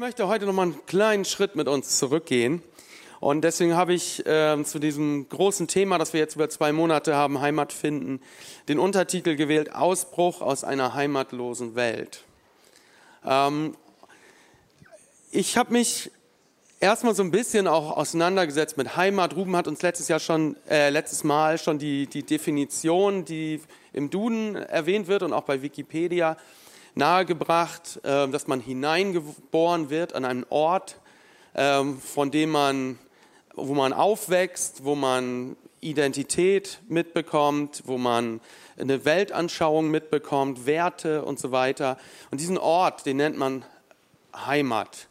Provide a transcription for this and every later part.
möchte heute noch mal einen kleinen Schritt mit uns zurückgehen. Und deswegen habe ich äh, zu diesem großen Thema, das wir jetzt über zwei Monate haben, Heimat finden, den Untertitel gewählt, Ausbruch aus einer heimatlosen Welt. Ähm, ich habe mich erstmal so ein bisschen auch auseinandergesetzt mit Heimat. Ruben hat uns letztes Jahr schon, äh, letztes Mal schon die, die Definition, die im Duden erwähnt wird und auch bei Wikipedia nahegebracht, äh, dass man hineingeboren wird an einen Ort, äh, von dem man, wo man aufwächst, wo man Identität mitbekommt, wo man eine Weltanschauung mitbekommt, Werte und so weiter. Und diesen Ort, den nennt man Heimat,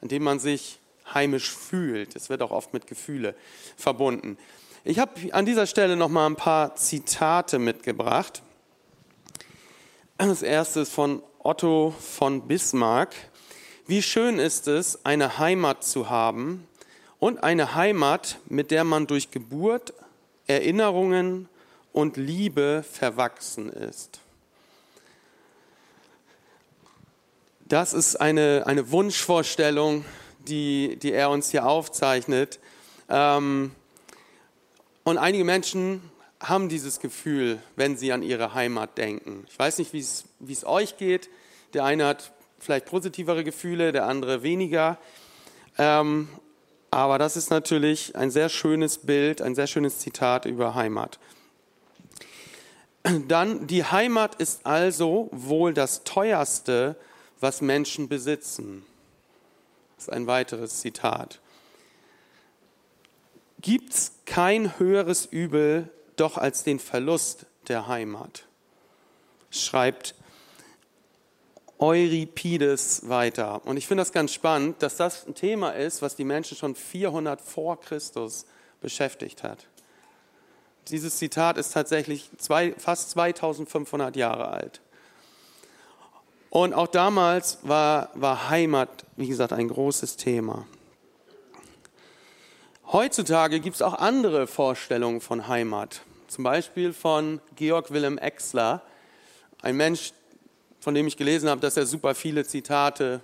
an dem man sich heimisch fühlt. Es wird auch oft mit Gefühle verbunden. Ich habe an dieser Stelle noch mal ein paar Zitate mitgebracht. Das erste ist von Otto von Bismarck. Wie schön ist es, eine Heimat zu haben und eine Heimat, mit der man durch Geburt, Erinnerungen und Liebe verwachsen ist. Das ist eine, eine Wunschvorstellung, die, die er uns hier aufzeichnet. Ähm, und einige Menschen haben dieses Gefühl, wenn sie an ihre Heimat denken. Ich weiß nicht, wie es euch geht. Der eine hat vielleicht positivere Gefühle, der andere weniger. Ähm, aber das ist natürlich ein sehr schönes Bild, ein sehr schönes Zitat über Heimat. Dann, die Heimat ist also wohl das teuerste, was Menschen besitzen. Das ist ein weiteres Zitat. Gibt es kein höheres Übel doch als den Verlust der Heimat? Schreibt Euripides weiter. Und ich finde das ganz spannend, dass das ein Thema ist, was die Menschen schon 400 vor Christus beschäftigt hat. Dieses Zitat ist tatsächlich zwei, fast 2500 Jahre alt. Und auch damals war, war Heimat, wie gesagt, ein großes Thema. Heutzutage gibt es auch andere Vorstellungen von Heimat. Zum Beispiel von Georg Wilhelm Exler, ein Mensch, von dem ich gelesen habe, dass er super viele Zitate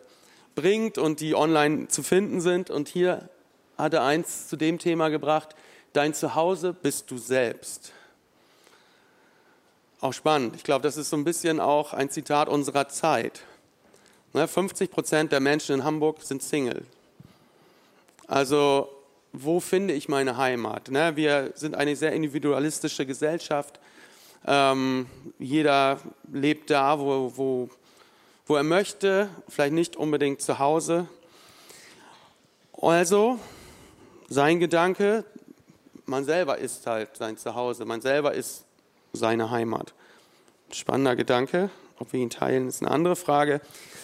bringt und die online zu finden sind. Und hier hat er eins zu dem Thema gebracht, dein Zuhause bist du selbst. Auch spannend. Ich glaube, das ist so ein bisschen auch ein Zitat unserer Zeit. 50 ne, Prozent der Menschen in Hamburg sind Single. Also, wo finde ich meine Heimat? Ne, wir sind eine sehr individualistische Gesellschaft. Ähm, jeder lebt da, wo, wo, wo er möchte, vielleicht nicht unbedingt zu Hause. Also, sein Gedanke, man selber ist halt sein Zuhause, man selber ist seine Heimat. Spannender Gedanke. Ob wir ihn teilen, ist eine andere Frage.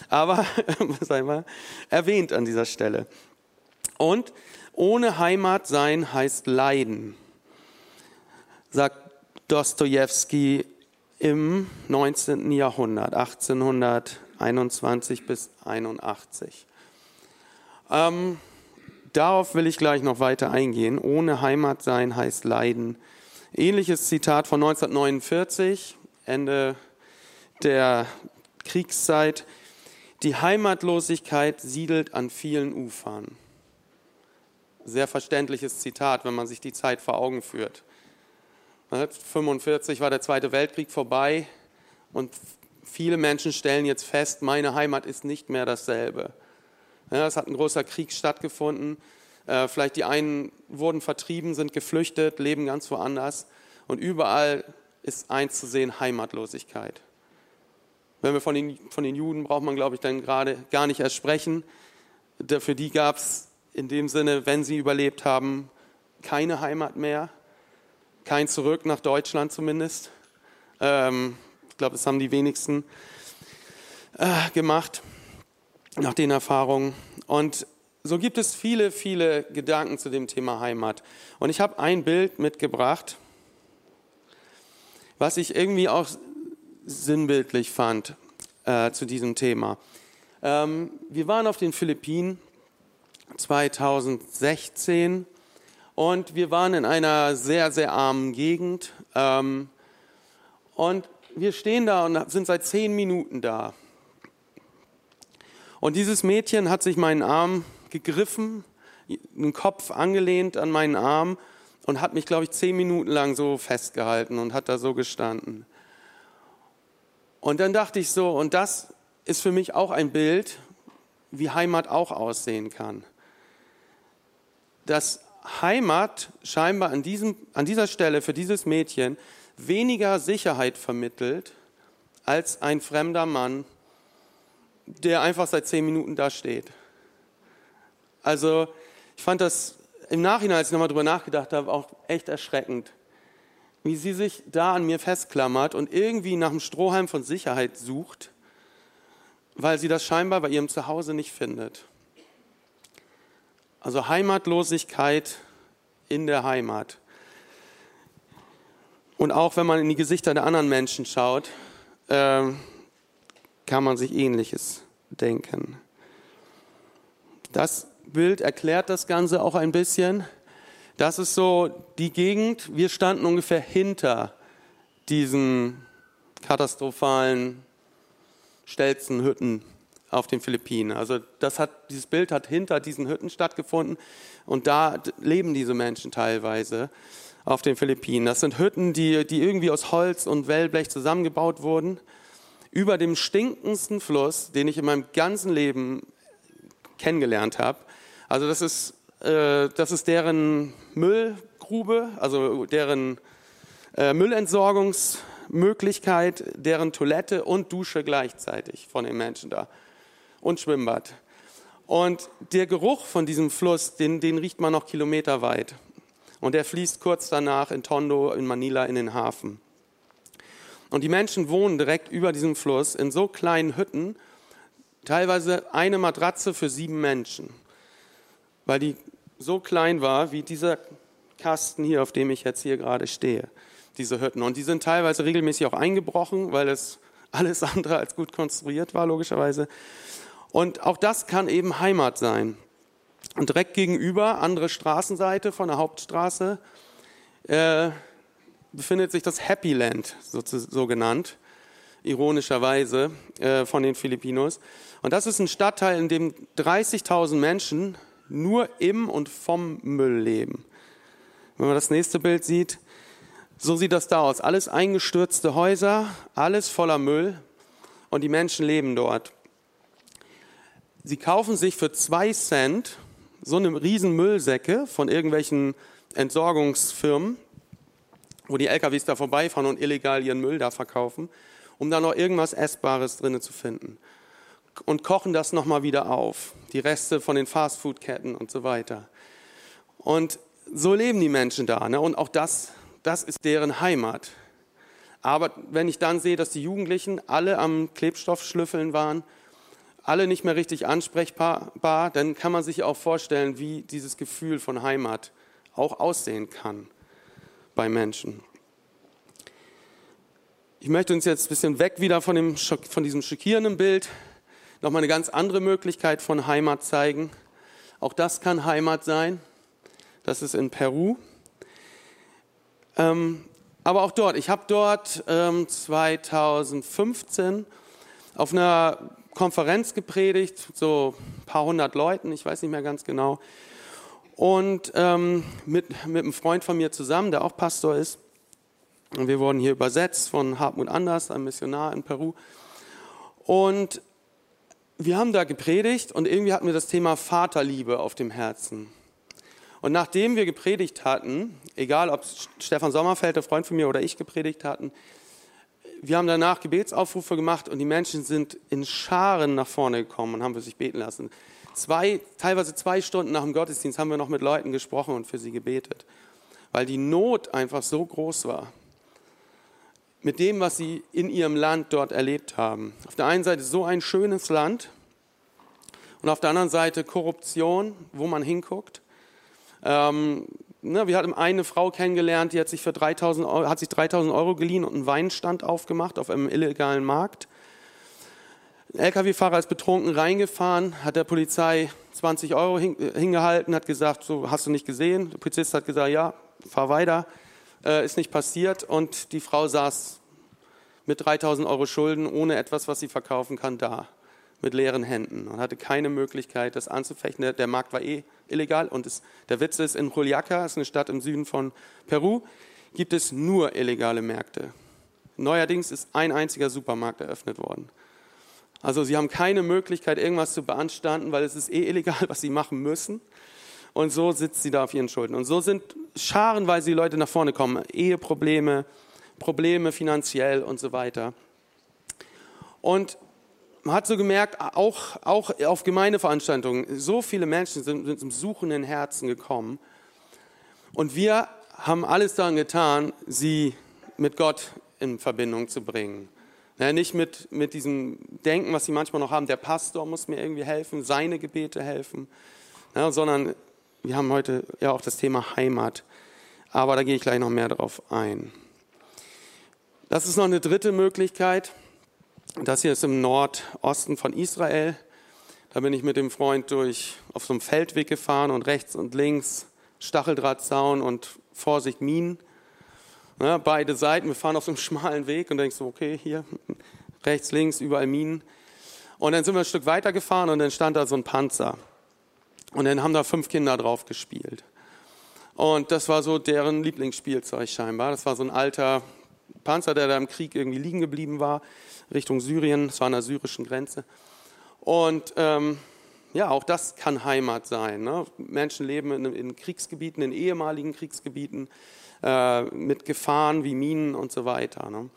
Aber sei mal erwähnt an dieser Stelle. Und ohne Heimat sein heißt Leiden, sagt Dostoevsky im 19. Jahrhundert, 1821 bis 81. Ähm, darauf will ich gleich noch weiter eingehen. Ohne Heimat sein heißt Leiden. Ähnliches Zitat von 1949, Ende der Kriegszeit. Die Heimatlosigkeit siedelt an vielen Ufern. Sehr verständliches Zitat, wenn man sich die Zeit vor Augen führt. 1945 war der Zweite Weltkrieg vorbei und viele Menschen stellen jetzt fest, meine Heimat ist nicht mehr dasselbe. Ja, es hat ein großer Krieg stattgefunden. Äh, vielleicht die einen wurden vertrieben, sind geflüchtet, leben ganz woanders. Und überall ist eins zu sehen, Heimatlosigkeit. Wenn wir von den, von den Juden braucht man, glaube ich, dann gerade gar nicht erst sprechen. Für die gab es in dem Sinne, wenn sie überlebt haben, keine Heimat mehr. Kein Zurück nach Deutschland zumindest. Ähm, ich glaube, das haben die wenigsten äh, gemacht nach den Erfahrungen. Und so gibt es viele, viele Gedanken zu dem Thema Heimat. Und ich habe ein Bild mitgebracht, was ich irgendwie auch sinnbildlich fand äh, zu diesem Thema. Ähm, wir waren auf den Philippinen 2016 und wir waren in einer sehr, sehr armen Gegend. Ähm, und wir stehen da und sind seit zehn Minuten da. Und dieses Mädchen hat sich meinen Arm gegriffen, den Kopf angelehnt an meinen Arm und hat mich, glaube ich, zehn Minuten lang so festgehalten und hat da so gestanden. Und dann dachte ich so, und das ist für mich auch ein Bild, wie Heimat auch aussehen kann. Dass Heimat scheinbar an, diesem, an dieser Stelle für dieses Mädchen weniger Sicherheit vermittelt als ein fremder Mann, der einfach seit zehn Minuten da steht. Also ich fand das im Nachhinein, als ich nochmal drüber nachgedacht habe, auch echt erschreckend, wie sie sich da an mir festklammert und irgendwie nach einem Strohhalm von Sicherheit sucht, weil sie das scheinbar bei ihrem Zuhause nicht findet. Also Heimatlosigkeit in der Heimat. Und auch wenn man in die Gesichter der anderen Menschen schaut, äh, kann man sich Ähnliches denken. Das Bild erklärt das Ganze auch ein bisschen. Das ist so die Gegend, wir standen ungefähr hinter diesen katastrophalen Stelzenhütten auf den Philippinen. Also das hat, dieses Bild hat hinter diesen Hütten stattgefunden und da leben diese Menschen teilweise auf den Philippinen. Das sind Hütten, die, die irgendwie aus Holz und Wellblech zusammengebaut wurden, über dem stinkendsten Fluss, den ich in meinem ganzen Leben kennengelernt habe. Also das ist, äh, das ist deren Müllgrube, also deren äh, Müllentsorgungsmöglichkeit, deren Toilette und Dusche gleichzeitig von den Menschen da und Schwimmbad. Und der Geruch von diesem Fluss, den, den riecht man noch kilometerweit. Und er fließt kurz danach in Tondo, in Manila, in den Hafen. Und die Menschen wohnen direkt über diesem Fluss in so kleinen Hütten, teilweise eine Matratze für sieben Menschen, weil die so klein war wie dieser Kasten hier, auf dem ich jetzt hier gerade stehe, diese Hütten. Und die sind teilweise regelmäßig auch eingebrochen, weil es alles andere als gut konstruiert war, logischerweise. Und auch das kann eben Heimat sein. Und direkt gegenüber, andere Straßenseite von der Hauptstraße, äh, befindet sich das Happy Land, so, so genannt, ironischerweise, äh, von den Filipinos. Und das ist ein Stadtteil, in dem 30.000 Menschen nur im und vom Müll leben. Wenn man das nächste Bild sieht, so sieht das da aus. Alles eingestürzte Häuser, alles voller Müll und die Menschen leben dort. Sie kaufen sich für zwei Cent so eine riesen Müllsäcke von irgendwelchen Entsorgungsfirmen, wo die LKWs da vorbeifahren und illegal ihren Müll da verkaufen, um da noch irgendwas Essbares drinnen zu finden. Und kochen das nochmal wieder auf. Die Reste von den Fastfood-Ketten und so weiter. Und so leben die Menschen da. Ne? Und auch das, das ist deren Heimat. Aber wenn ich dann sehe, dass die Jugendlichen alle am Klebstoffschlüffeln waren, alle nicht mehr richtig ansprechbar, dann kann man sich auch vorstellen, wie dieses Gefühl von Heimat auch aussehen kann bei Menschen. Ich möchte uns jetzt ein bisschen weg wieder von, dem, von diesem schockierenden Bild nochmal eine ganz andere Möglichkeit von Heimat zeigen. Auch das kann Heimat sein. Das ist in Peru. Ähm, aber auch dort, ich habe dort ähm, 2015 auf einer Konferenz gepredigt, so ein paar hundert Leuten, ich weiß nicht mehr ganz genau. Und ähm, mit, mit einem Freund von mir zusammen, der auch Pastor ist. Und wir wurden hier übersetzt von Hartmut Anders, einem Missionar in Peru. Und wir haben da gepredigt und irgendwie hatten wir das Thema Vaterliebe auf dem Herzen. Und nachdem wir gepredigt hatten, egal ob Stefan Sommerfeld, der Freund von mir, oder ich gepredigt hatten, wir haben danach Gebetsaufrufe gemacht und die Menschen sind in Scharen nach vorne gekommen und haben für sich beten lassen. Zwei, teilweise zwei Stunden nach dem Gottesdienst haben wir noch mit Leuten gesprochen und für sie gebetet, weil die Not einfach so groß war. Mit dem, was sie in ihrem Land dort erlebt haben. Auf der einen Seite so ein schönes Land und auf der anderen Seite Korruption, wo man hinguckt. Ähm, ne, wir hatten eine Frau kennengelernt, die hat sich für 3000 Euro, hat sich 3000 Euro geliehen und einen Weinstand aufgemacht auf einem illegalen Markt. Ein LKW-Fahrer ist betrunken reingefahren, hat der Polizei 20 Euro hingehalten, hat gesagt, so hast du nicht gesehen. Der Polizist hat gesagt, ja, fahr weiter, äh, ist nicht passiert und die Frau saß mit 3000 Euro Schulden ohne etwas, was sie verkaufen kann, da mit leeren Händen und hatte keine Möglichkeit, das anzufechten. Der, der Markt war eh illegal und es, der Witz ist, in Juliaca, ist eine Stadt im Süden von Peru, gibt es nur illegale Märkte. Neuerdings ist ein einziger Supermarkt eröffnet worden. Also sie haben keine Möglichkeit, irgendwas zu beanstanden, weil es ist eh illegal, was sie machen müssen. Und so sitzt sie da auf ihren Schulden. Und so sind scharenweise die Leute nach vorne kommen. Eheprobleme, Probleme finanziell und so weiter. Und man hat so gemerkt, auch, auch auf Gemeindeveranstaltungen, so viele Menschen sind mit einem suchenden Herzen gekommen. Und wir haben alles daran getan, sie mit Gott in Verbindung zu bringen. Ja, nicht mit, mit diesem Denken, was sie manchmal noch haben, der Pastor muss mir irgendwie helfen, seine Gebete helfen, ja, sondern wir haben heute ja auch das Thema Heimat. Aber da gehe ich gleich noch mehr drauf ein. Das ist noch eine dritte Möglichkeit. Das hier ist im Nordosten von Israel. Da bin ich mit dem Freund durch auf so einem Feldweg gefahren und rechts und links Stacheldrahtzaun und Vorsicht Minen. Ja, beide Seiten, wir fahren auf so einem schmalen Weg und denkst so, okay, hier rechts, links, überall Minen. Und dann sind wir ein Stück weiter gefahren und dann stand da so ein Panzer. Und dann haben da fünf Kinder drauf gespielt. Und das war so deren Lieblingsspielzeug scheinbar. Das war so ein alter Panzer, der da im Krieg irgendwie liegen geblieben war. Richtung Syrien, es war an der syrischen Grenze. Und ähm, ja, auch das kann Heimat sein. Ne? Menschen leben in, in, Kriegsgebieten, in ehemaligen Kriegsgebieten, äh, mit Gefahren wie Minen und so weiter. Ne?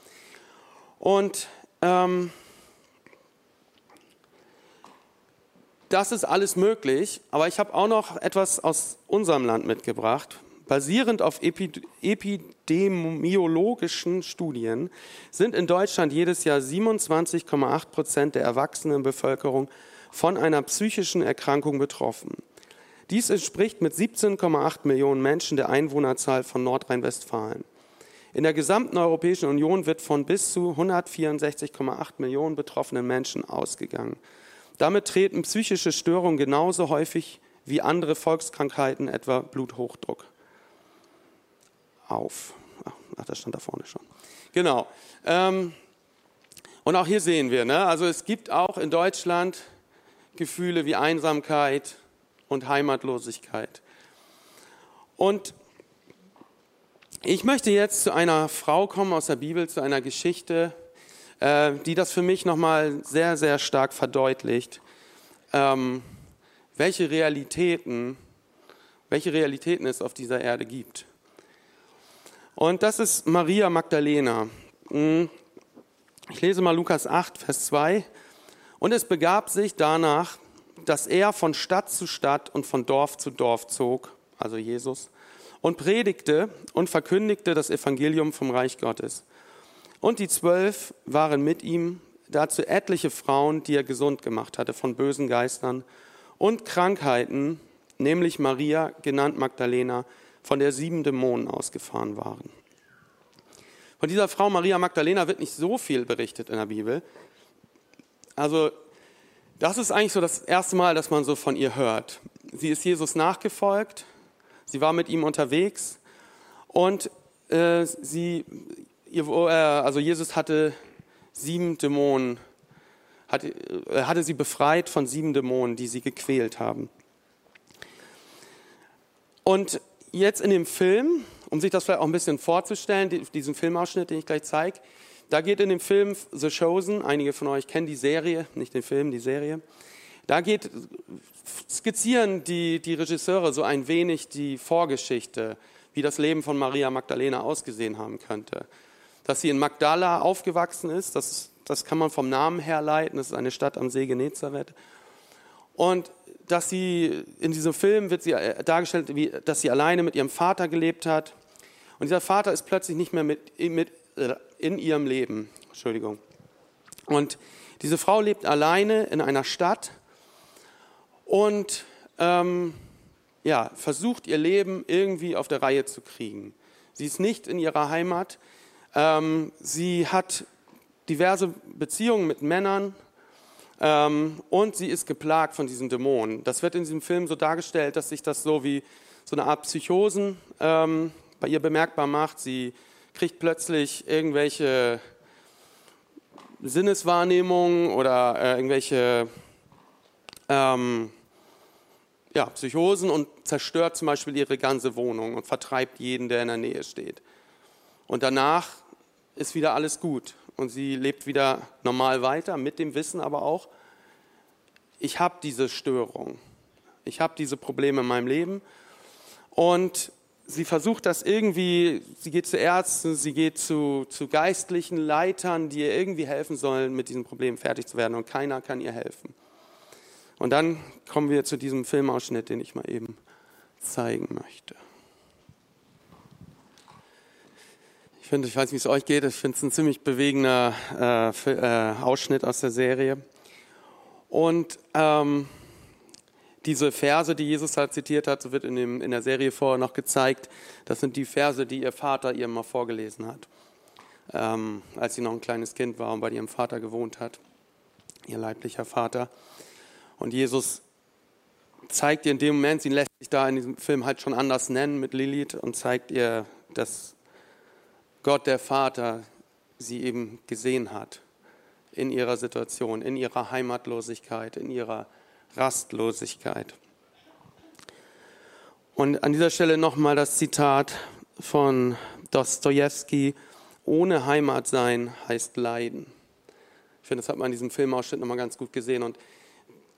Und ähm, das ist alles möglich, aber ich habe auch noch etwas aus unserem Land mitgebracht, Basierend auf epidemiologischen Studien sind in Deutschland jedes Jahr 27,8 Prozent der erwachsenen Bevölkerung von einer psychischen Erkrankung betroffen. Dies entspricht mit 17,8 Millionen Menschen der Einwohnerzahl von Nordrhein-Westfalen. In der gesamten Europäischen Union wird von bis zu 164,8 Millionen betroffenen Menschen ausgegangen. Damit treten psychische Störungen genauso häufig wie andere Volkskrankheiten, etwa Bluthochdruck auf. Ach, das stand da vorne schon. Genau. Ähm, und auch hier sehen wir, ne? also es gibt auch in Deutschland Gefühle wie Einsamkeit und Heimatlosigkeit. Und ich möchte jetzt zu einer Frau kommen aus der Bibel, zu einer Geschichte, äh, die das für mich nochmal sehr, sehr stark verdeutlicht, ähm, welche Realitäten, welche Realitäten es auf dieser Erde gibt. Und das ist Maria Magdalena. Hm. Ich lese mal Lukas 8, Vers 2. Und es begab sich danach, dass er von Stadt zu Stadt und von Dorf zu Dorf zog, also Jesus, und predigte und verkündigte das Evangelium vom Reich Gottes. Und die zwölf waren mit ihm, dazu etliche Frauen, die er gesund gemacht hatte von bösen Geistern und Krankheiten, nämlich Maria, genannt Magdalena, von der sieben Dämonen ausgefahren waren. Von dieser Frau Maria Magdalena wird nicht so viel berichtet in der Bibel. Also das ist eigentlich so das erste Mal, dass man so von ihr hört. Sie ist Jesus nachgefolgt, sie war mit ihm unterwegs und äh, sie, ihr, äh, also Jesus hatte sieben Dämonen, hatte, äh, hatte sie befreit von sieben Dämonen, die sie gequält haben. Und jetzt in dem Film, um sich das vielleicht auch ein bisschen vorzustellen, diesen Filmausschnitt, den ich gleich zeige, da geht in dem Film The Chosen, einige von euch kennen die Serie, nicht den Film, die Serie, da geht, skizzieren die, die Regisseure so ein wenig die Vorgeschichte, wie das Leben von Maria Magdalena ausgesehen haben könnte. Dass sie in Magdala aufgewachsen ist, das, das kann man vom Namen her leiten, das ist eine Stadt am See Genezareth. Und dass sie in diesem Film wird sie äh, dargestellt, wie, dass sie alleine mit ihrem Vater gelebt hat. Und dieser Vater ist plötzlich nicht mehr mit, mit, äh, in ihrem Leben. Entschuldigung. Und diese Frau lebt alleine in einer Stadt und ähm, ja, versucht ihr Leben irgendwie auf der Reihe zu kriegen. Sie ist nicht in ihrer Heimat. Ähm, sie hat diverse Beziehungen mit Männern, ähm, und sie ist geplagt von diesen Dämonen. Das wird in diesem Film so dargestellt, dass sich das so wie so eine Art Psychosen ähm, bei ihr bemerkbar macht. Sie kriegt plötzlich irgendwelche Sinneswahrnehmungen oder äh, irgendwelche ähm, ja, Psychosen und zerstört zum Beispiel ihre ganze Wohnung und vertreibt jeden, der in der Nähe steht. Und danach ist wieder alles gut und sie lebt wieder normal weiter, mit dem Wissen aber auch, ich habe diese Störung, ich habe diese Probleme in meinem Leben und sie versucht das irgendwie, sie geht zu Ärzten, sie geht zu, zu geistlichen Leitern, die ihr irgendwie helfen sollen, mit diesem Problem fertig zu werden und keiner kann ihr helfen. Und dann kommen wir zu diesem Filmausschnitt, den ich mal eben zeigen möchte. Ich finde, ich weiß, wie es euch geht, ich finde es ein ziemlich bewegender äh, äh, Ausschnitt aus der Serie. Und ähm, diese Verse, die Jesus halt zitiert hat, so wird in, dem, in der Serie vorher noch gezeigt, das sind die Verse, die ihr Vater ihr mal vorgelesen hat, ähm, als sie noch ein kleines Kind war und bei ihrem Vater gewohnt hat, ihr leiblicher Vater. Und Jesus zeigt ihr in dem Moment, sie lässt sich da in diesem Film halt schon anders nennen mit Lilith und zeigt ihr, dass Gott der Vater sie eben gesehen hat in ihrer Situation, in ihrer Heimatlosigkeit, in ihrer Rastlosigkeit. Und an dieser Stelle nochmal das Zitat von Dostoevsky, ohne Heimat sein heißt Leiden. Ich finde, das hat man in diesem Filmausschnitt nochmal ganz gut gesehen. Und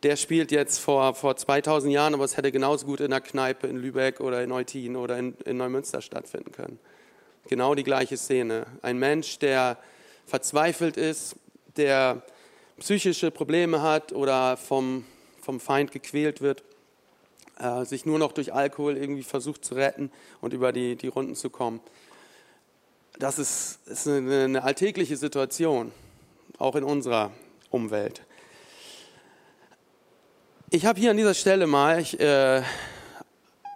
der spielt jetzt vor, vor 2000 Jahren, aber es hätte genauso gut in der Kneipe in Lübeck oder in Eutin oder in, in Neumünster stattfinden können. Genau die gleiche Szene. Ein Mensch, der verzweifelt ist, der psychische Probleme hat oder vom, vom Feind gequält wird, äh, sich nur noch durch Alkohol irgendwie versucht zu retten und über die, die Runden zu kommen. Das ist, ist eine, eine alltägliche Situation, auch in unserer Umwelt. Ich habe hier an dieser Stelle mal, ich äh,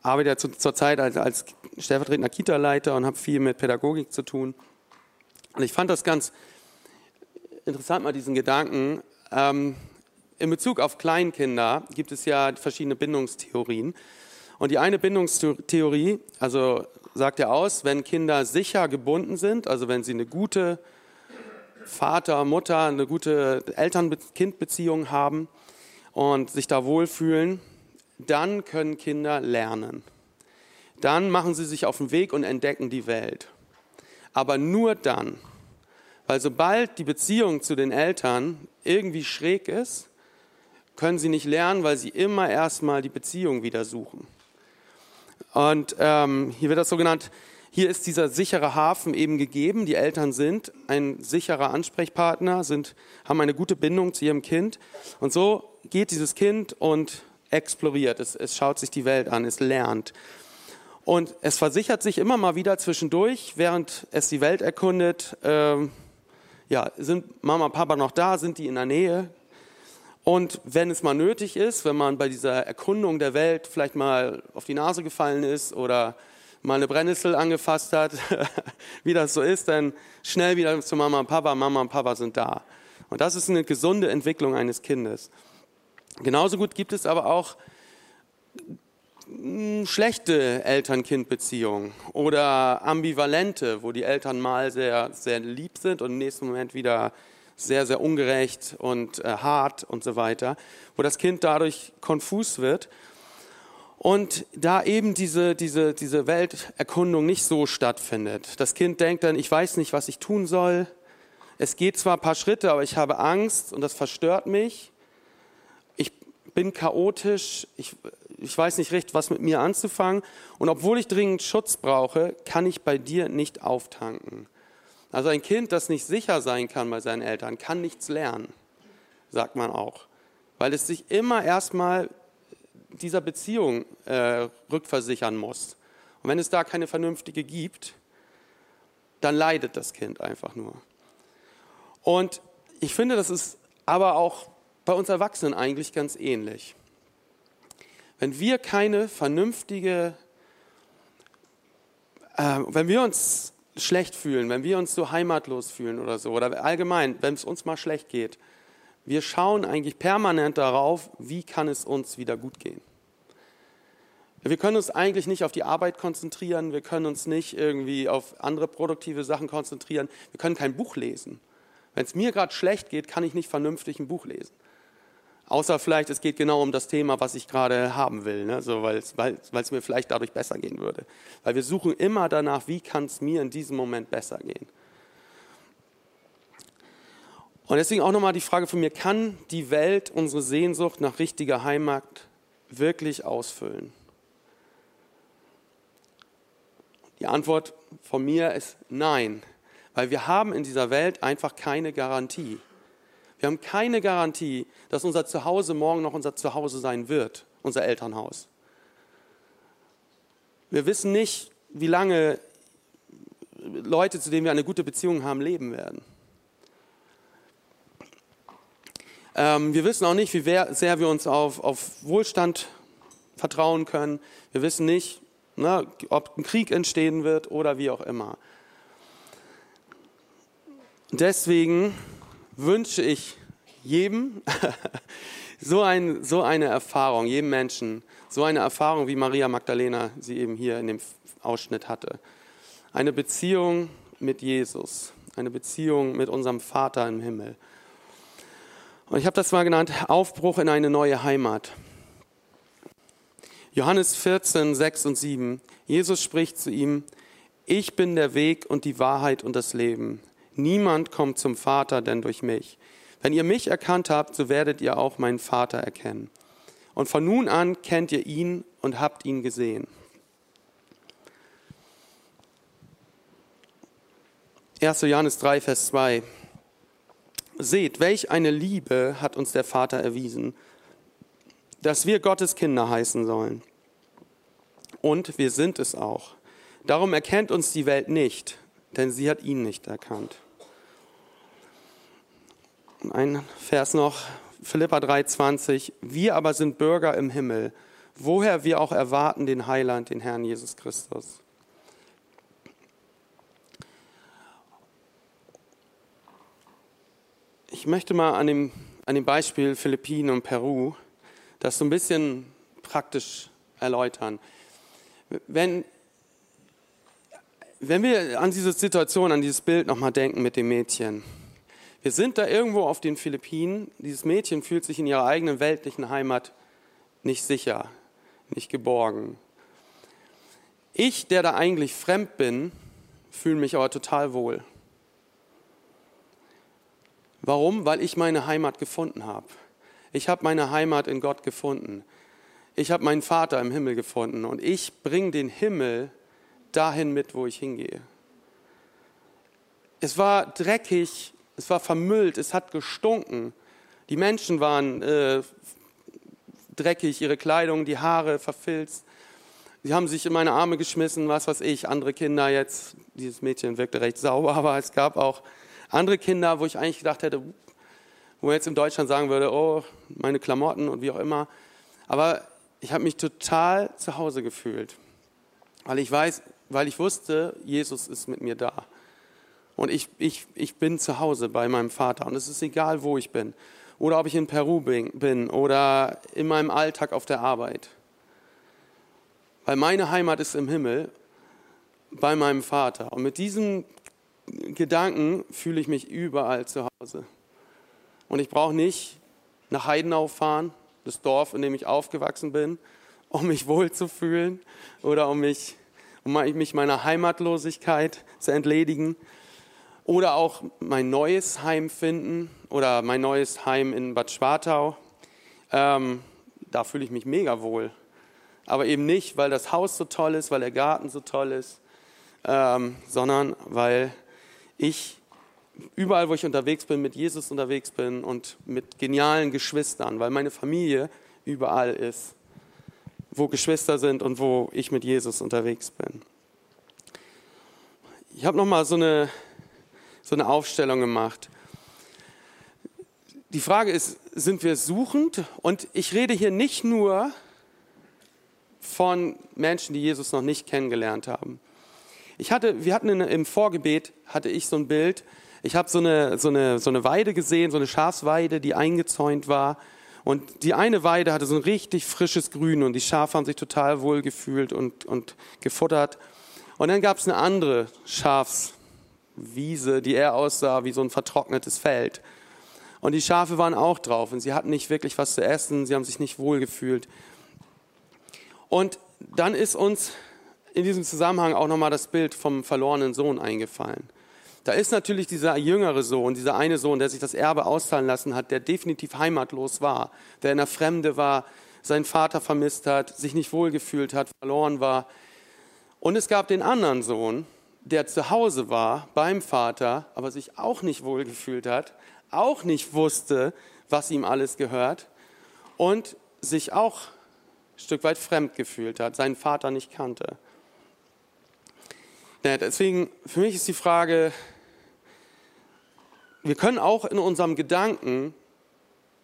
arbeite ja zu, zurzeit als, als stellvertretender Kita-Leiter und habe viel mit Pädagogik zu tun. Und ich fand das ganz interessant, mal diesen Gedanken. Ähm, in Bezug auf Kleinkinder gibt es ja verschiedene Bindungstheorien. Und die eine Bindungstheorie, also sagt ja aus, wenn Kinder sicher gebunden sind, also wenn sie eine gute Vater, Mutter, eine gute Eltern-Kind-Beziehung haben, und sich da wohlfühlen, dann können Kinder lernen. Dann machen sie sich auf den Weg und entdecken die Welt. Aber nur dann, weil sobald die Beziehung zu den Eltern irgendwie schräg ist, können sie nicht lernen, weil sie immer erstmal die Beziehung wieder suchen. Und ähm, hier wird das so genannt, hier ist dieser sichere Hafen eben gegeben. Die Eltern sind ein sicherer Ansprechpartner, sind, haben eine gute Bindung zu ihrem Kind. Und so geht dieses Kind und exploriert. Es, es schaut sich die Welt an, es lernt. Und es versichert sich immer mal wieder zwischendurch, während es die Welt erkundet, ähm, ja, sind Mama und Papa noch da, sind die in der Nähe? Und wenn es mal nötig ist, wenn man bei dieser Erkundung der Welt vielleicht mal auf die Nase gefallen ist oder mal eine Brennnessel angefasst hat, wie das so ist, dann schnell wieder zu Mama und Papa. Mama und Papa sind da. Und das ist eine gesunde Entwicklung eines Kindes. Genauso gut gibt es aber auch hm, schlechte Eltern-Kind-Beziehungen oder ambivalente, wo die Eltern mal sehr, sehr lieb sind und im nächsten Moment wieder sehr, sehr ungerecht und äh, hart und so weiter, wo das Kind dadurch konfus wird und da eben diese, diese, diese Welterkundung nicht so stattfindet. Das Kind denkt dann, ich weiß nicht, was ich tun soll. Es geht zwar ein paar Schritte, aber ich habe Angst und das verstört mich. Bin chaotisch, ich, ich weiß nicht recht, was mit mir anzufangen. Und obwohl ich dringend Schutz brauche, kann ich bei dir nicht auftanken. Also ein Kind, das nicht sicher sein kann bei seinen Eltern, kann nichts lernen, sagt man auch. Weil es sich immer erstmal dieser Beziehung äh, rückversichern muss. Und wenn es da keine vernünftige gibt, dann leidet das Kind einfach nur. Und ich finde, das ist aber auch bei uns Erwachsenen eigentlich ganz ähnlich. Wenn wir keine vernünftige, äh, wenn wir uns schlecht fühlen, wenn wir uns so heimatlos fühlen oder so, oder allgemein, wenn es uns mal schlecht geht, wir schauen eigentlich permanent darauf, wie kann es uns wieder gut gehen. Wir können uns eigentlich nicht auf die Arbeit konzentrieren, wir können uns nicht irgendwie auf andere produktive Sachen konzentrieren, wir können kein Buch lesen, Wenn es mir gerade schlecht geht, kann ich nicht vernünftig ein Buch lesen. Außer vielleicht, es geht genau um das Thema, was ich gerade haben will, ne? so, weil es mir vielleicht dadurch besser gehen würde. Weil wir suchen immer danach, wie kann es mir in diesem Moment besser gehen. Und deswegen auch nochmal die Frage von mir, kann die Welt unsere Sehnsucht nach richtiger Heimat wirklich ausfüllen? Die Antwort von mir ist nein, weil wir haben in dieser Welt einfach keine Garantie. Wir haben keine Garantie, dass unser Zuhause morgen noch unser Zuhause sein wird, unser Elternhaus. Wir wissen nicht, wie lange Leute, zu denen wir eine gute Beziehung haben, leben werden. Ähm, wir wissen auch nicht, wie sehr wir uns auf, auf Wohlstand vertrauen können. Wir wissen nicht, ne, ob ein Krieg entstehen wird oder wie auch immer. Deswegen wünsche ich jedem so, ein, so eine Erfahrung, jedem Menschen, so eine Erfahrung, wie Maria Magdalena sie eben hier in dem Ausschnitt hatte. Eine Beziehung mit Jesus, eine Beziehung mit unserem Vater im Himmel. Und ich habe das mal genannt, Aufbruch in eine neue Heimat. Johannes 14, 6 und 7. Jesus spricht zu ihm, ich bin der Weg und die Wahrheit und das Leben. Niemand kommt zum Vater denn durch mich. Wenn ihr mich erkannt habt, so werdet ihr auch meinen Vater erkennen. Und von nun an kennt ihr ihn und habt ihn gesehen. 1. Johannes 3, Vers 2. Seht, welch eine Liebe hat uns der Vater erwiesen, dass wir Gottes Kinder heißen sollen. Und wir sind es auch. Darum erkennt uns die Welt nicht, denn sie hat ihn nicht erkannt. Ein Vers noch, Philippa 3,20. Wir aber sind Bürger im Himmel, woher wir auch erwarten den Heiland, den Herrn Jesus Christus. Ich möchte mal an dem, an dem Beispiel Philippinen und Peru das so ein bisschen praktisch erläutern. Wenn, wenn wir an diese Situation, an dieses Bild nochmal denken mit dem Mädchen, wir sind da irgendwo auf den Philippinen. Dieses Mädchen fühlt sich in ihrer eigenen weltlichen Heimat nicht sicher, nicht geborgen. Ich, der da eigentlich fremd bin, fühle mich aber total wohl. Warum? Weil ich meine Heimat gefunden habe. Ich habe meine Heimat in Gott gefunden. Ich habe meinen Vater im Himmel gefunden und ich bringe den Himmel dahin mit, wo ich hingehe. Es war dreckig, es war vermüllt, es hat gestunken. Die Menschen waren äh, dreckig, ihre Kleidung, die Haare verfilzt. Sie haben sich in meine Arme geschmissen, was weiß ich, andere Kinder jetzt. Dieses Mädchen wirkte recht sauber, aber es gab auch andere Kinder, wo ich eigentlich gedacht hätte, wo man jetzt in Deutschland sagen würde, oh, meine Klamotten und wie auch immer. Aber ich habe mich total zu Hause gefühlt, weil ich weiß, weil ich wusste, Jesus ist mit mir da. Und ich, ich, ich bin zu Hause bei meinem Vater. Und es ist egal, wo ich bin. Oder ob ich in Peru bin, oder in meinem Alltag auf der Arbeit. Weil meine Heimat ist im Himmel bei meinem Vater. Und mit diesem Gedanken fühle ich mich überall zu Hause. Und ich brauche nicht nach Heidenau fahren, das Dorf, in dem ich aufgewachsen bin, um mich wohlzufühlen oder um mich, um mich meiner Heimatlosigkeit zu entledigen, oder auch mein neues Heim finden oder mein neues Heim in Bad Schwartau. Ähm, da fühle ich mich mega wohl. Aber eben nicht, weil das Haus so toll ist, weil der Garten so toll ist, ähm, sondern weil ich überall, wo ich unterwegs bin, mit Jesus unterwegs bin und mit genialen Geschwistern, weil meine Familie überall ist, wo Geschwister sind und wo ich mit Jesus unterwegs bin. Ich habe noch mal so eine so eine Aufstellung gemacht. Die Frage ist, sind wir suchend? Und ich rede hier nicht nur von Menschen, die Jesus noch nicht kennengelernt haben. Ich hatte, wir hatten in, im Vorgebet hatte ich so ein Bild. Ich habe so eine, so, eine, so eine Weide gesehen, so eine Schafsweide, die eingezäunt war. Und die eine Weide hatte so ein richtig frisches Grün und die Schafe haben sich total wohl gefühlt und, und gefuttert. Und dann gab es eine andere Schafs, Wiese, die eher aussah wie so ein vertrocknetes Feld. Und die Schafe waren auch drauf und sie hatten nicht wirklich was zu essen, sie haben sich nicht wohl gefühlt. Und dann ist uns in diesem Zusammenhang auch nochmal das Bild vom verlorenen Sohn eingefallen. Da ist natürlich dieser jüngere Sohn, dieser eine Sohn, der sich das Erbe auszahlen lassen hat, der definitiv heimatlos war, der in der Fremde war, seinen Vater vermisst hat, sich nicht wohlgefühlt hat, verloren war. Und es gab den anderen Sohn, der zu Hause war beim Vater, aber sich auch nicht wohlgefühlt hat, auch nicht wusste, was ihm alles gehört und sich auch ein Stück weit fremd gefühlt hat, seinen Vater nicht kannte. Deswegen, für mich ist die Frage, wir können auch in unserem Gedanken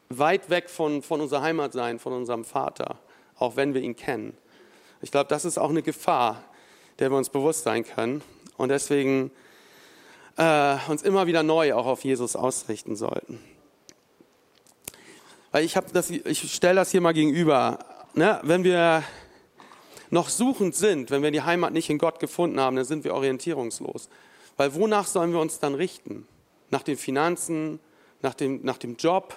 weit weg von, von unserer Heimat sein, von unserem Vater, auch wenn wir ihn kennen. Ich glaube, das ist auch eine Gefahr, der wir uns bewusst sein können und deswegen äh, uns immer wieder neu auch auf Jesus ausrichten sollten. Weil ich, ich stelle das hier mal gegenüber. Ne? Wenn wir noch suchend sind, wenn wir die Heimat nicht in Gott gefunden haben, dann sind wir orientierungslos. Weil wonach sollen wir uns dann richten? Nach den Finanzen, nach dem, nach dem Job,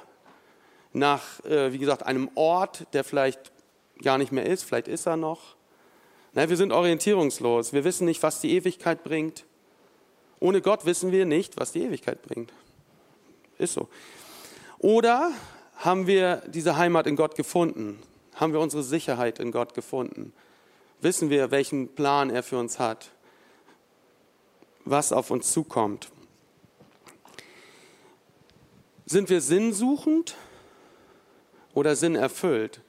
nach, äh, wie gesagt, einem Ort, der vielleicht gar nicht mehr ist, vielleicht ist er noch. Na, wir sind orientierungslos. Wir wissen nicht, was die Ewigkeit bringt. Ohne Gott wissen wir nicht, was die Ewigkeit bringt. Ist so. Oder haben wir diese Heimat in Gott gefunden? Haben wir unsere Sicherheit in Gott gefunden? Wissen wir, welchen Plan er für uns hat? Was auf uns zukommt? Sind wir sinnsuchend oder sinnerfüllt?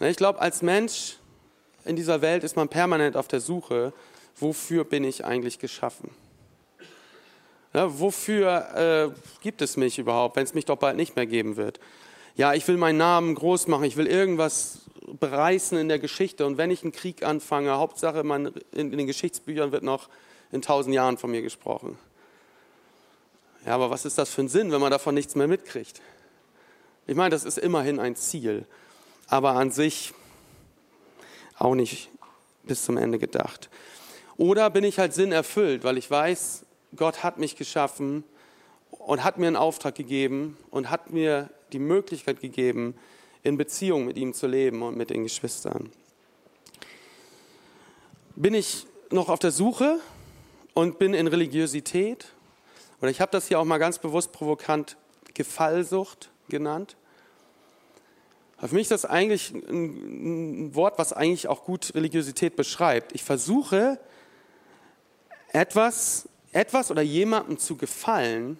Ich glaube, als Mensch in dieser Welt ist man permanent auf der Suche, wofür bin ich eigentlich geschaffen? Ja, wofür äh, gibt es mich überhaupt, wenn es mich doch bald nicht mehr geben wird? Ja, ich will meinen Namen groß machen, ich will irgendwas bereißen in der Geschichte und wenn ich einen Krieg anfange, Hauptsache man, in, in den Geschichtsbüchern wird noch in tausend Jahren von mir gesprochen. Ja, aber was ist das für ein Sinn, wenn man davon nichts mehr mitkriegt? Ich meine, das ist immerhin ein Ziel, aber an sich auch nicht bis zum Ende gedacht. Oder bin ich halt sinnerfüllt, weil ich weiß, Gott hat mich geschaffen und hat mir einen Auftrag gegeben und hat mir die Möglichkeit gegeben, in Beziehung mit ihm zu leben und mit den Geschwistern. Bin ich noch auf der Suche und bin in Religiosität? Oder ich habe das hier auch mal ganz bewusst provokant Gefallsucht genannt. Für mich ist das eigentlich ein Wort, was eigentlich auch gut Religiosität beschreibt. Ich versuche etwas, etwas oder jemandem zu gefallen,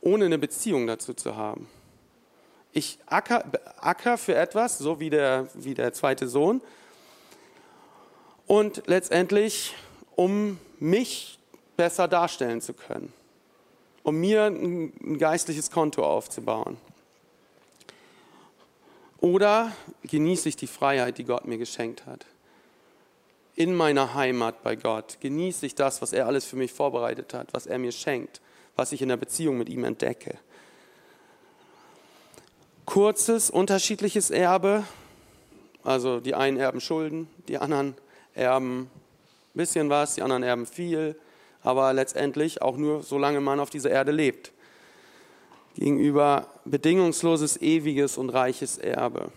ohne eine Beziehung dazu zu haben. Ich acker, acker für etwas, so wie der, wie der zweite Sohn, und letztendlich, um mich besser darstellen zu können, um mir ein, geistliches Konto aufzubauen. Oder genieße ich die Freiheit, die Gott mir geschenkt hat? In meiner Heimat bei Gott genieße ich das, was er alles für mich vorbereitet hat, was er mir schenkt, was ich in der Beziehung mit ihm entdecke. Kurzes, unterschiedliches Erbe, also die einen erben Schulden, die anderen erben ein bisschen was, die anderen erben viel, aber letztendlich auch nur, solange man auf dieser Erde lebt gegenüber bedingungsloses, ewiges und reiches Erbe.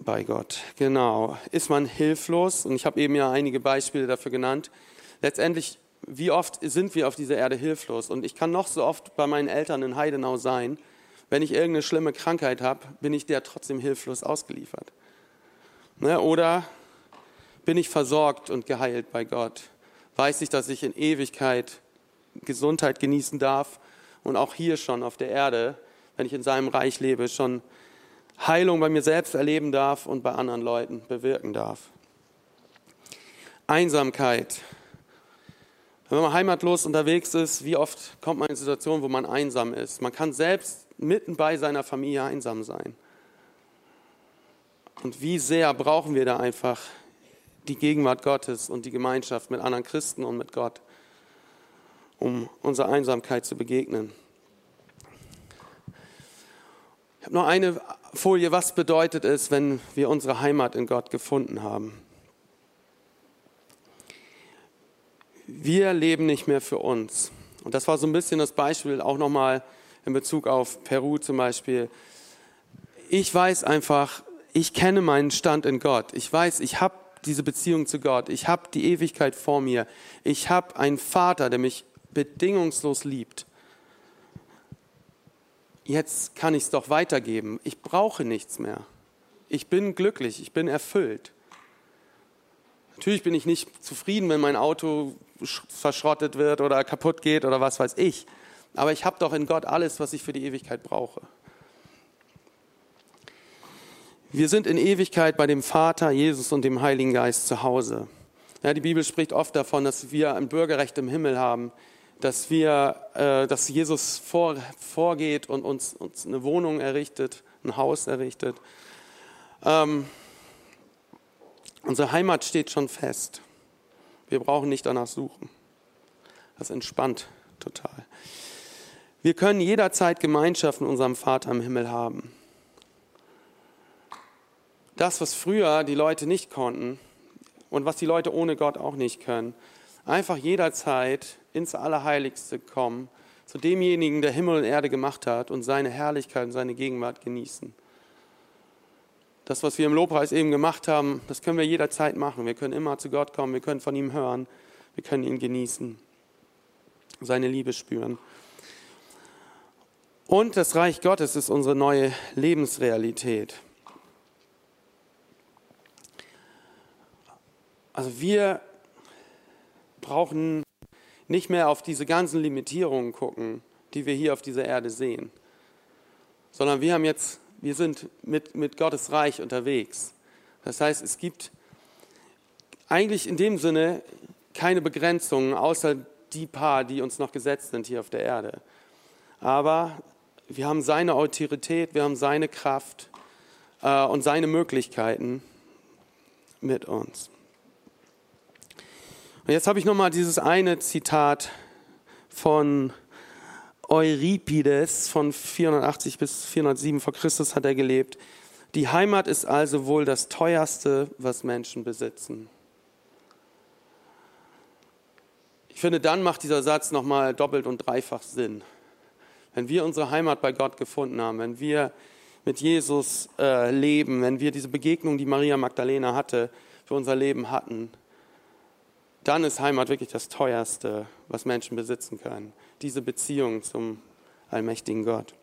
Bei Gott, genau. Ist man hilflos? Und ich habe eben ja einige Beispiele dafür genannt. Letztendlich, wie oft sind wir auf dieser Erde hilflos? Und ich kann noch so oft bei meinen Eltern in Heidenau sein. Wenn ich irgendeine schlimme Krankheit habe, bin ich der trotzdem hilflos ausgeliefert. Ne? Oder bin ich versorgt und geheilt bei Gott? Weiß ich, dass ich in Ewigkeit Gesundheit genießen darf und auch hier schon auf der Erde, wenn ich in seinem Reich lebe, schon Heilung bei mir selbst erleben darf und bei anderen Leuten bewirken darf. Einsamkeit. Wenn man heimatlos unterwegs ist, wie oft kommt man in Situationen, wo man einsam ist? Man kann selbst mitten bei seiner Familie einsam sein. Und wie sehr brauchen wir da einfach die Gegenwart Gottes und die Gemeinschaft mit anderen Christen und mit Gott um unserer Einsamkeit zu begegnen. Ich habe noch eine Folie, was bedeutet es, wenn wir unsere Heimat in Gott gefunden haben. wir leben nicht mehr für uns. Und das war so ein bisschen das Beispiel auch nochmal in Bezug auf Peru zum Beispiel. Ich weiß einfach, ich kenne meinen Stand in Gott. Ich weiß, ich habe diese Beziehung zu Gott. Ich habe die Ewigkeit vor mir. Ich habe einen Vater, der mich bedingungslos liebt. Jetzt kann ich es doch weitergeben. Ich brauche nichts mehr. Ich bin glücklich, ich bin erfüllt. Natürlich bin ich nicht zufrieden, wenn mein Auto verschrottet wird oder kaputt geht oder was weiß ich. Aber ich habe doch in Gott alles, was ich für die Ewigkeit brauche. Wir sind in Ewigkeit bei dem Vater, Jesus und dem Heiligen Geist zu Hause. Ja, die Bibel spricht oft davon, dass wir ein Bürgerrecht im Himmel haben, dass, wir, äh, dass Jesus vor, vorgeht und uns, uns eine Wohnung errichtet, ein Haus errichtet. Ähm, unsere Heimat steht schon fest. Wir brauchen nicht danach suchen. Das entspannt total. Wir können jederzeit Gemeinschaft mit unserem Vater im Himmel haben. Das, was früher die Leute nicht konnten und was die Leute ohne Gott auch nicht können, einfach jederzeit ins Allerheiligste kommen, zu demjenigen, der Himmel und Erde gemacht hat und seine Herrlichkeit und seine Gegenwart genießen. Das, was wir im Lobpreis eben gemacht haben, das können wir jederzeit machen. Wir können immer zu Gott kommen, wir können von ihm hören, wir können ihn genießen, seine Liebe spüren. Und das Reich Gottes ist unsere neue Lebensrealität. Also wir brauchen nicht mehr auf diese ganzen Limitierungen gucken, die wir hier auf dieser Erde sehen, sondern wir haben jetzt wir sind mit, mit Gottes Reich unterwegs. Das heißt, es gibt eigentlich in dem Sinne keine Begrenzungen, außer die paar, die uns noch gesetzt sind hier auf der Erde. Aber wir haben seine Autorität, wir haben seine Kraft äh, und seine Möglichkeiten mit uns. Und jetzt habe ich nochmal dieses eine Zitat von Euripides von 480 bis 407 vor Christus hat er gelebt. Die Heimat ist also wohl das teuerste, was Menschen besitzen. Ich finde, dann macht dieser Satz nochmal doppelt und dreifach Sinn. Wenn wir unsere Heimat bei Gott gefunden haben, wenn wir mit Jesus äh, leben, wenn wir diese Begegnung, die Maria Magdalena hatte, für unser Leben hatten, dann ist Heimat wirklich das teuerste, was Menschen besitzen können diese Beziehung zum allmächtigen Gott.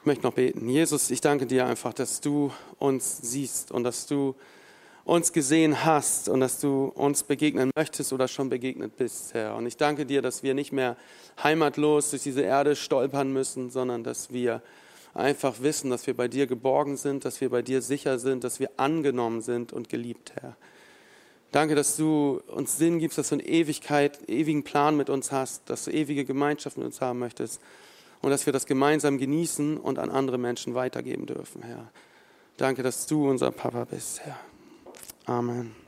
Ich möchte noch beten. Jesus, ich danke dir einfach, dass du uns siehst und dass du uns gesehen hast und dass du uns begegnen möchtest oder schon begegnet bist, Herr. Und ich danke dir, dass wir nicht mehr heimatlos durch diese Erde stolpern müssen, sondern dass wir einfach wissen, dass wir bei dir geborgen sind, dass wir bei dir sicher sind, dass wir angenommen sind und geliebt, Herr. Danke, dass du uns Sinn gibst, dass du eine Ewigkeit, einen ewigen Plan mit uns hast, dass du ewige Gemeinschaft mit uns haben möchtest und dass wir das gemeinsam genießen und an andere Menschen weitergeben dürfen, Herr. Danke, dass du unser Papa bist, Herr. Amen.